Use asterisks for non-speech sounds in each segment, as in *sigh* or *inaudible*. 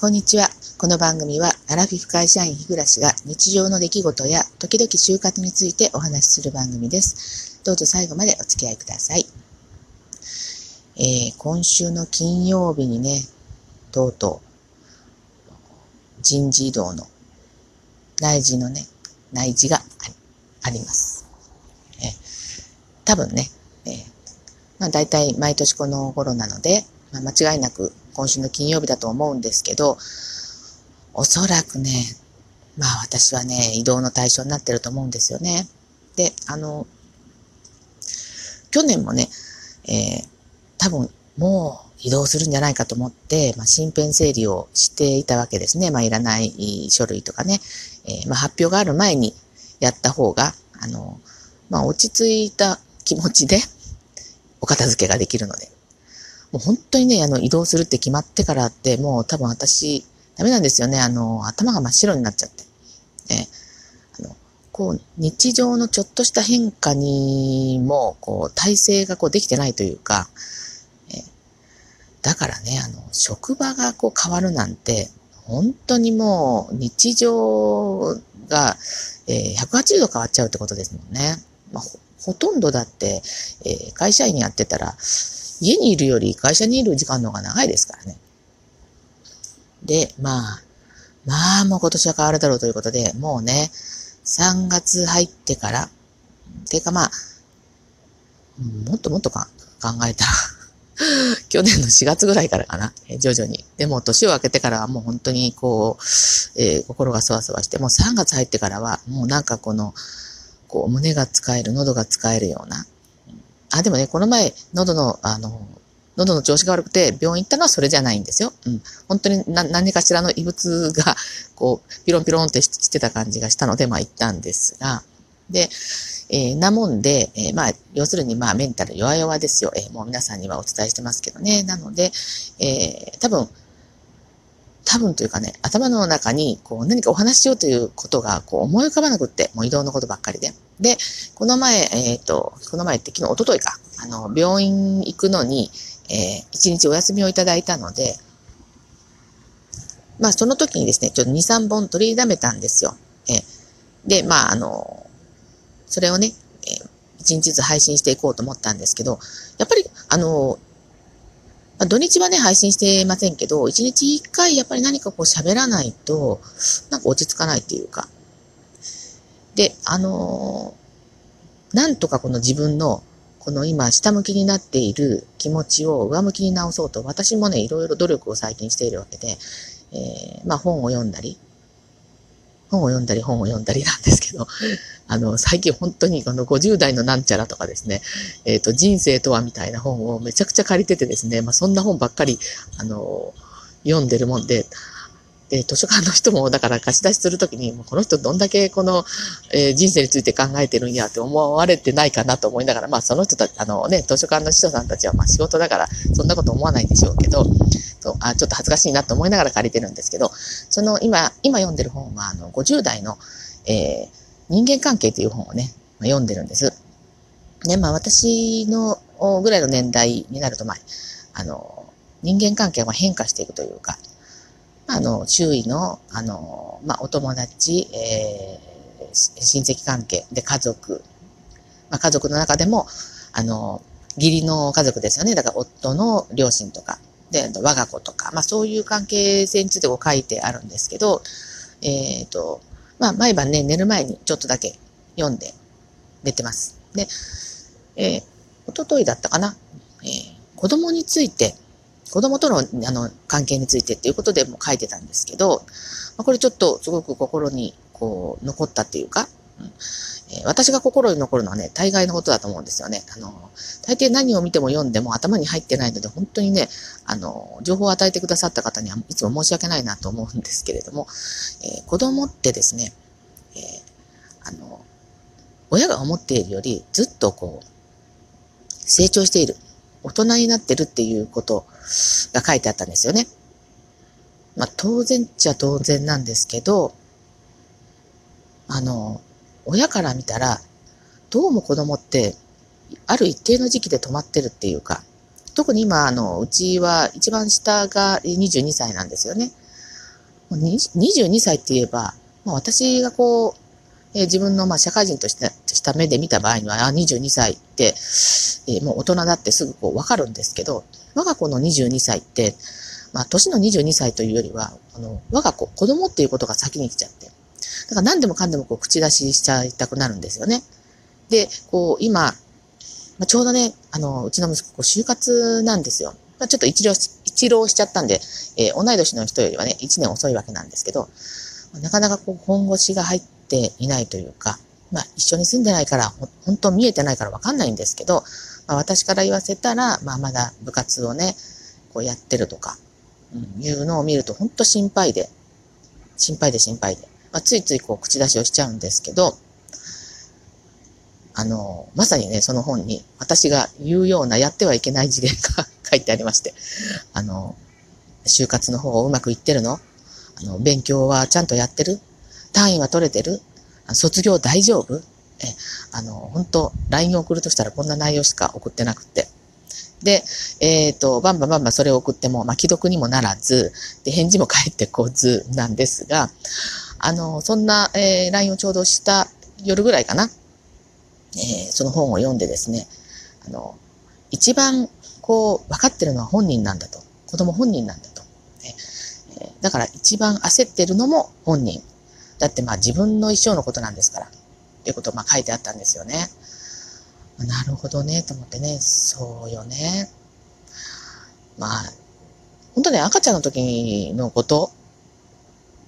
こんにちは。この番組は、アラフィフ会社員日暮が日常の出来事や時々就活についてお話しする番組です。どうぞ最後までお付き合いください。えー、今週の金曜日にね、とうとう、人事異動の内示のね、内示があります。えー、多分ね、えー、まあ大体毎年この頃なので、まあ、間違いなく今週の金曜日だと思うんですけど、おそらくね、まあ私はね、移動の対象になってると思うんですよね。で、あの、去年もね、えー、多分もう移動するんじゃないかと思って、まあ、身辺整理をしていたわけですね。まあ、いらない書類とかね、えー、まあ、発表がある前にやった方が、あの、まあ、落ち着いた気持ちでお片付けができるので。もう本当にね、あの、移動するって決まってからって、もう多分私、ダメなんですよね。あの、頭が真っ白になっちゃって。えあの、こう、日常のちょっとした変化にも、こう、体制がこうできてないというか、えだからね、あの、職場がこう変わるなんて、本当にもう、日常が、えー、180度変わっちゃうってことですもんね。まあ、ほほとんどだって、えー、会社員やってたら、家にいるより会社にいる時間の方が長いですからね。で、まあ、まあもう今年は変わるだろうということで、もうね、3月入ってから、てかまあ、もっともっとか考えた *laughs* 去年の4月ぐらいからかな、徐々に。でも年を明けてからはもう本当にこう、えー、心がそわそわして、もう3月入ってからは、もうなんかこの、こう胸が使える、喉が使えるような、あ、でもね、この前、喉の、あの、喉の調子が悪くて病院行ったのはそれじゃないんですよ。うん。本当に何かしらの異物が、こう、ピロンピロンってしてた感じがしたので、まあ行ったんですが、で、えー、なもんで、えー、まあ、要するにまあメンタル弱々ですよ。えー、もう皆さんにはお伝えしてますけどね。なので、えー、多分、多分というかね、頭の中にこう何かお話しようということがこう思い浮かばなくって、もう移動のことばっかりで。で、この前、えっ、ー、と、この前って昨日、おとといか、あの、病院行くのに、えー、一日お休みをいただいたので、まあ、その時にですね、ちょっと2、3本取りだめたんですよ。えー、で、まあ、あの、それをね、えー、1日ずつ配信していこうと思ったんですけど、やっぱり、あの、まあ、土日はね、配信してませんけど、一日一回やっぱり何かこう喋らないと、なんか落ち着かないっていうか。で、あのー、なんとかこの自分の、この今下向きになっている気持ちを上向きに直そうと、私もね、いろいろ努力を最近しているわけで、えー、まあ本を読んだり、本を読んだり本を読んだりなんですけど、*laughs* あの、最近本当にこの50代のなんちゃらとかですね、えっ、ー、と、人生とはみたいな本をめちゃくちゃ借りててですね、まあそんな本ばっかり、あの、読んでるもんで、で、図書館の人も、だから貸し出しするときに、もうこの人どんだけこの、えー、人生について考えてるんやって思われてないかなと思いながら、まあその人たち、あのね、図書館の司書さんたちはまあ仕事だから、そんなこと思わないんでしょうけど、とあちょっと恥ずかしいなと思いながら借りてるんですけど、その今、今読んでる本は、あの、50代の、えー、人間関係という本をね、まあ、読んでるんです。ね、まあ私のぐらいの年代になると、まあ、あの、人間関係が変化していくというか、あの、周囲の、あの、まあ、お友達、えー、親戚関係で家族、まあ、家族の中でも、あの、義理の家族ですよね。だから夫の両親とか、で、我が子とか、まあそういう関係性についてこう書いてあるんですけど、えっ、ー、と、まあ毎晩ね、寝る前にちょっとだけ読んで寝てます。で、えー、おとといだったかな、えー、子供について子供とのあの関係についてっていうことでも書いてたんですけど、まあ、これちょっとすごく心にこう残ったっていうか、うんえー、私が心に残るのはね、大概のことだと思うんですよね。あの、大抵何を見ても読んでも頭に入ってないので、本当にね、あの、情報を与えてくださった方にはいつも申し訳ないなと思うんですけれども、えー、子供ってですね、えー、あの、親が思っているよりずっとこう、成長している。大人になってるっていうことが書いてあったんですよね。まあ当然っちゃ当然なんですけど、あの、親から見たら、どうも子供って、ある一定の時期で止まってるっていうか、特に今、あの、うちは一番下が22歳なんですよね。22歳って言えば、まあ、私がこう、えー、自分のまあ社会人としてした目で見た場合には、あ22歳って、えー、もう大人だってすぐこうわかるんですけど、我が子の22歳って、まあ、年の22歳というよりは、あの、我が子、子供っていうことが先に来ちゃって。だから何でもかんでもこう口出ししちゃいたくなるんですよね。で、こう、今、まあ、ちょうどね、あの、うちの息子、就活なんですよ。まあ、ちょっと一浪一浪しちゃったんで、えー、同い年の人よりはね、1年遅いわけなんですけど、なかなかこう、本腰が入っていないというか、まあ、一緒に住んでないから、本当見えてないからわかんないんですけど、まあ、私から言わせたら、まあ、まだ部活をね、こうやってるとか、うん、いうのを見ると本当心配で、心配で心配で、まあ、ついついこう口出しをしちゃうんですけど、あの、まさにね、その本に私が言うようなやってはいけない事例が *laughs* 書いてありまして、あの、就活の方うまくいってるの？あの、勉強はちゃんとやってる？単位は取れてる？卒業大丈夫？え、あの、本当 LINE 送るとしたらこんな内容しか送ってなくて。で、えっ、ー、と、バンバンバンバンそれを送っても、まあ、既読にもならず、で、返事も返ってこずなんですが、あの、そんな、えー、LINE をちょうどした夜ぐらいかな。えー、その本を読んでですね、あの、一番、こう、分かってるのは本人なんだと。子供本人なんだと。えだから一番焦ってるのも本人。だってまあ自分の一生のことなんですから。っていうことをまあ書いてあったんですよね。なるほどね、と思ってね、そうよね。まあ、本当ね、赤ちゃんの時のこと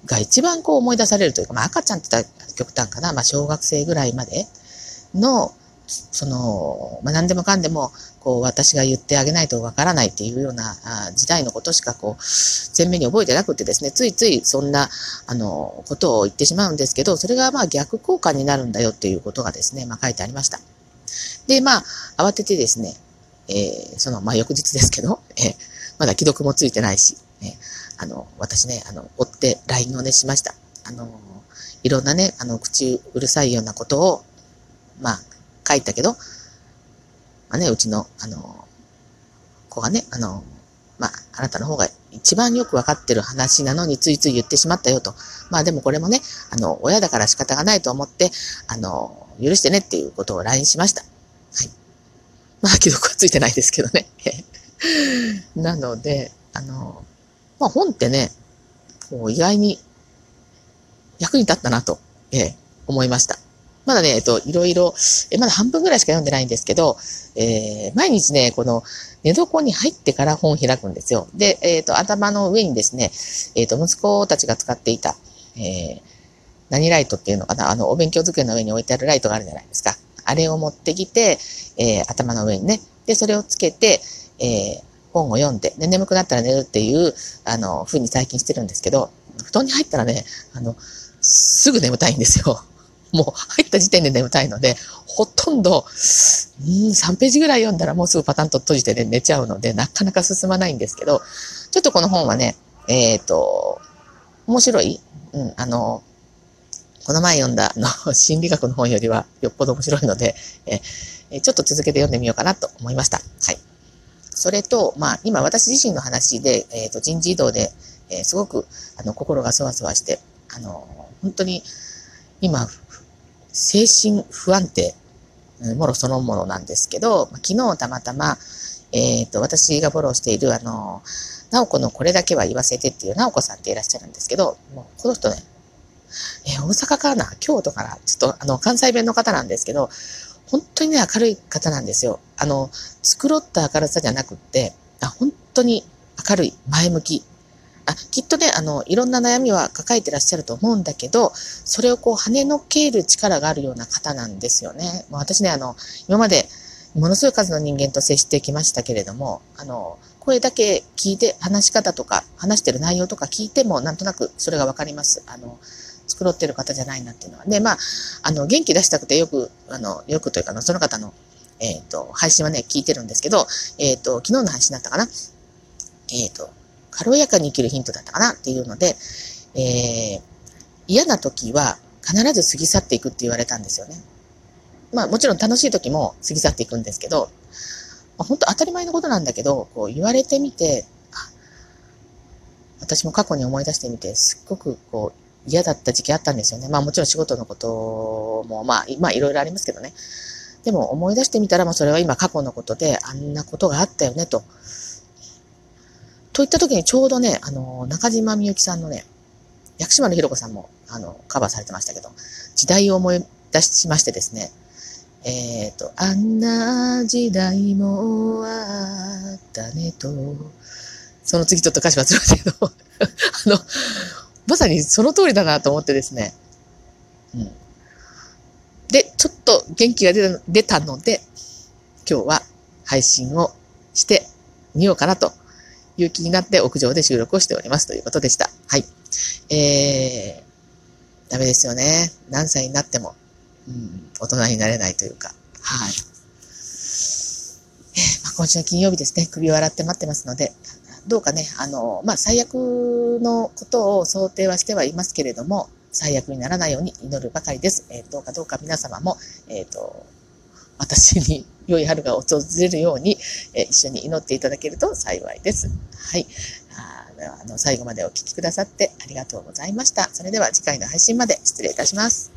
が一番こう思い出されるというか、まあ赤ちゃんって言ったら極端かな、まあ小学生ぐらいまでの、その、まあ何でもかんでも、こう私が言ってあげないとわからないっていうようなあ時代のことしかこう、前面に覚えてなくてですね、ついついそんな、あの、ことを言ってしまうんですけど、それがまあ逆効果になるんだよっていうことがですね、まあ書いてありました。で、まあ、慌ててですね、えー、その、まあ、翌日ですけど、えー、まだ既読もついてないし、えー、あの、私ね、あの、追って LINE をね、しました。あの、いろんなね、あの、口うるさいようなことを、まあ、書いたけど、まあね、うちの、あの、子がね、あの、まあ、あなたの方が一番よくわかってる話なのについつい言ってしまったよと。まあでもこれもね、あの、親だから仕方がないと思って、あの、許してねっていうことを LINE しました。はい。まあ、既読はついてないですけどね。*laughs* なので、あの、まあ本ってね、もう意外に役に立ったなと、ええ、思いました。まだね、えっと、いろいろ、え、まだ半分ぐらいしか読んでないんですけど、えー、毎日ね、この寝床に入ってから本を開くんですよ。で、えっ、ー、と、頭の上にですね、えっ、ー、と、息子たちが使っていた、えー、何ライトっていうのかな？あの、お勉強机の上に置いてあるライトがあるじゃないですか。あれを持ってきて、えー、頭の上にね。で、それをつけて、えー、本を読んで、で、眠くなったら寝るっていう、あの、風に最近してるんですけど、布団に入ったらね、あの、すぐ眠たいんですよ。もう入った時点で眠たいので、ほとんど、うん、3ページぐらい読んだらもうすぐパタンと閉じて、ね、寝ちゃうので、なかなか進まないんですけど、ちょっとこの本はね、えっ、ー、と、面白い、うん、あの、この前読んだの *laughs* 心理学の本よりはよっぽど面白いので、えちょっと続けて読んでみようかなと思いました。はい。それと、まあ、今私自身の話で、えっ、ー、と、人事異動で、えー、すごく、あの、心がそわそわして、あの、本当に、今、精神不安定、もろそのものなんですけど、昨日たまたま、えっ、ー、と、私がフォローしている、あの、なおこのこれだけは言わせてっていうなおこさんっていらっしゃるんですけど、もうこの人ね、えー、大阪かな？京都から、ちょっとあの、関西弁の方なんですけど、本当にね、明るい方なんですよ。あの、繕った明るさじゃなくって、あ本当に明るい、前向き。あ、きっとね、あの、いろんな悩みは抱えてらっしゃると思うんだけど、それをこう跳ねのける力があるような方なんですよね。もう私ね、あの、今までものすごい数の人間と接してきましたけれども、あの、声だけ聞いて、話し方とか、話してる内容とか聞いても、なんとなくそれがわかります。あの、繕ってる方じゃないなっていうのは。で、まあ、あの、元気出したくてよく、あの、よくというか、その方の、えっ、ー、と、配信はね、聞いてるんですけど、えっ、ー、と、昨日の配信だったかな。えっ、ー、と、軽やかに生きるヒントだったかなっていうので、えー、嫌な時は必ず過ぎ去っていくって言われたんですよね。まあもちろん楽しい時も過ぎ去っていくんですけど、まあ、本当当たり前のことなんだけど、こう言われてみて、私も過去に思い出してみて、すっごくこう、嫌だった時期あったんですよね。まあもちろん仕事のことも、まあ、まあいろいろありますけどね。でも思い出してみたら、まあそれは今過去のことで、あんなことがあったよね、と。といった時にちょうどね、あの、中島みゆきさんのね、薬師丸ひろ子さんも、あの、カバーされてましたけど、時代を思い出しましてですね、えっ、ー、と、あんな時代もあったねと、その次ちょっと歌詞忘れましたけど、*laughs* あの、まさにその通りだなと思ってですね。うん。で、ちょっと元気が出たので、今日は配信をしてみようかなという気になって屋上で収録をしておりますということでした。はい。えー、ダメですよね。何歳になっても、うん、大人になれないというか。はい。まあ、今週の金曜日ですね、首を洗って待ってますので、どうかね、あの、まあ、最悪のことを想定はしてはいますけれども、最悪にならないように祈るばかりです。えー、どうかどうか皆様も、えっ、ー、と、私に良い春が訪れるように、え、一緒に祈っていただけると幸いです。はい。ああの最後までお聴きくださってありがとうございました。それでは次回の配信まで失礼いたします。